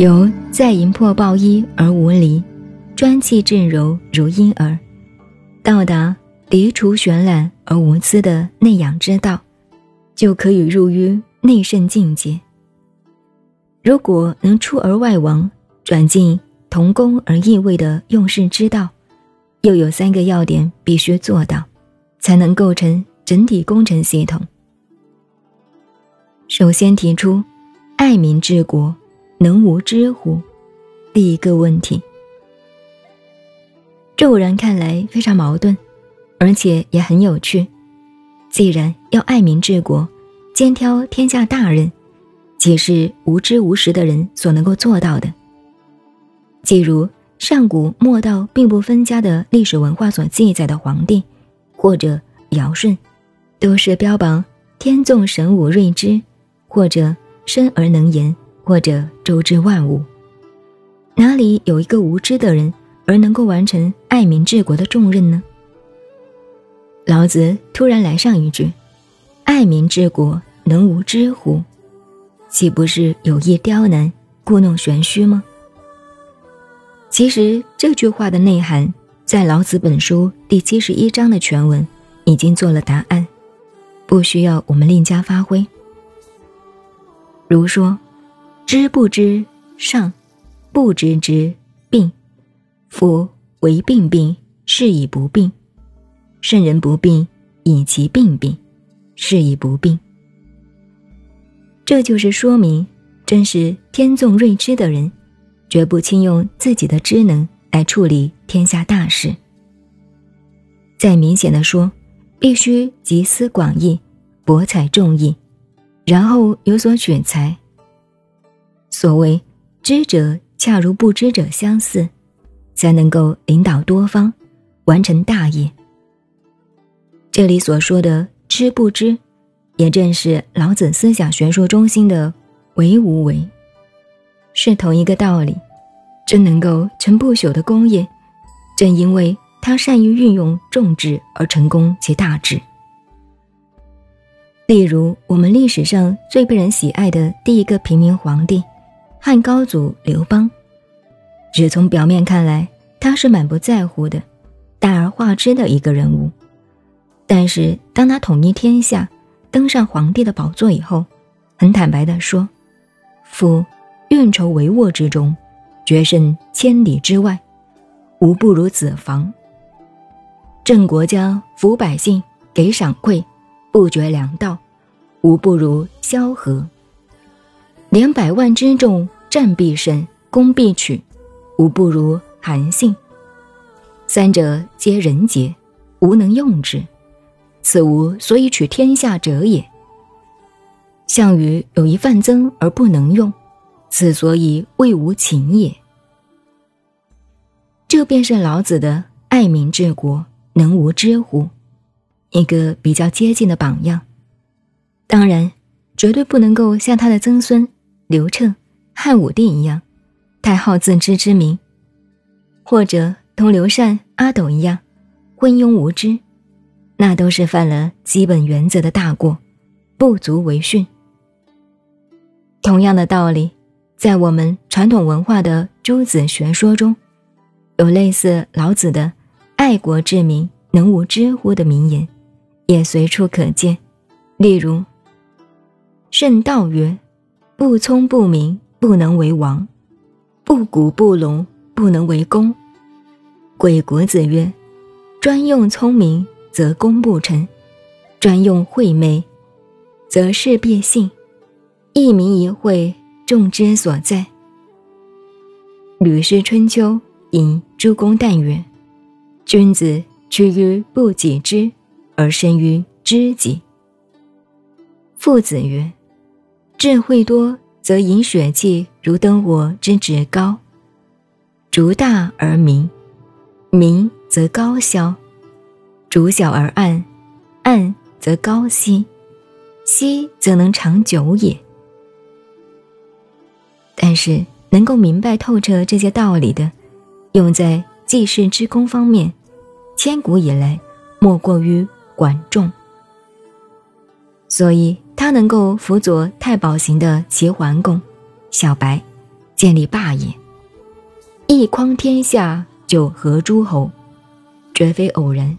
由在营破抱衣而无离，专气致柔如婴儿，到达涤除玄览而无私的内养之道，就可以入于内圣境界。如果能出而外王，转进同工而异位的用事之道，又有三个要点必须做到，才能构成整体工程系统。首先提出，爱民治国。能无知乎？第一个问题，骤然看来非常矛盾，而且也很有趣。既然要爱民治国，兼挑天下大任，岂是无知无识的人所能够做到的？即如上古末道并不分家的历史文化所记载的皇帝，或者尧舜，都是标榜天纵神武睿智，或者生而能言。或者周知万物，哪里有一个无知的人而能够完成爱民治国的重任呢？老子突然来上一句：“爱民治国，能无知乎？”岂不是有意刁难、故弄玄虚吗？其实这句话的内涵，在老子本书第七十一章的全文已经做了答案，不需要我们另加发挥。如说。知不知上，不知之病。夫为病病，是以不病；圣人不病，以其病病，是以不病。这就是说明，真是天纵睿知的人，绝不轻用自己的知能来处理天下大事。再明显的说，必须集思广益，博采众议，然后有所选材。所谓知者，恰如不知者相似，才能够领导多方，完成大业。这里所说的知不知，也正是老子思想学说中心的为无为，是同一个道理。真能够成不朽的功业，正因为他善于运用众智而成功其大智。例如，我们历史上最被人喜爱的第一个平民皇帝。汉高祖刘邦，只从表面看来，他是满不在乎的、大而化之的一个人物。但是，当他统一天下、登上皇帝的宝座以后，很坦白地说：“夫运筹帷幄之中，决胜千里之外，无不如子房。镇国家、抚百姓、给赏馈、不绝粮道，无不如萧何。”连百万之众，战必胜，攻必取，无不如韩信。三者皆人杰，无能用之，此无所以取天下者也。项羽有一范增而不能用，此所以谓无情也。这便是老子的爱民治国，能无知乎？一个比较接近的榜样。当然，绝对不能够像他的曾孙。刘彻、汉武帝一样，太好自知之明；或者同刘禅、阿斗一样，昏庸无知，那都是犯了基本原则的大过，不足为训。同样的道理，在我们传统文化的诸子学说中，有类似老子的“爱国治民，能无知乎”的名言，也随处可见。例如，圣道曰。不聪不明，不能为王；不古不隆，不能为公。鬼谷子曰：“专用聪明，则功不成；专用晦昧，则事必性。一明一晦，众之所在。”《吕氏春秋》引诸公旦曰：“君子屈于不己知，而身于知己。”父子曰。智慧多，则饮血气如灯火之脂膏；烛大而明，明则高消；烛小而暗，暗则高息，息则能长久也。但是，能够明白透彻这些道理的，用在济世之功方面，千古以来莫过于管仲。所以。他能够辅佐太保型的齐桓公、小白，建立霸业。一匡天下，就合诸侯，绝非偶然。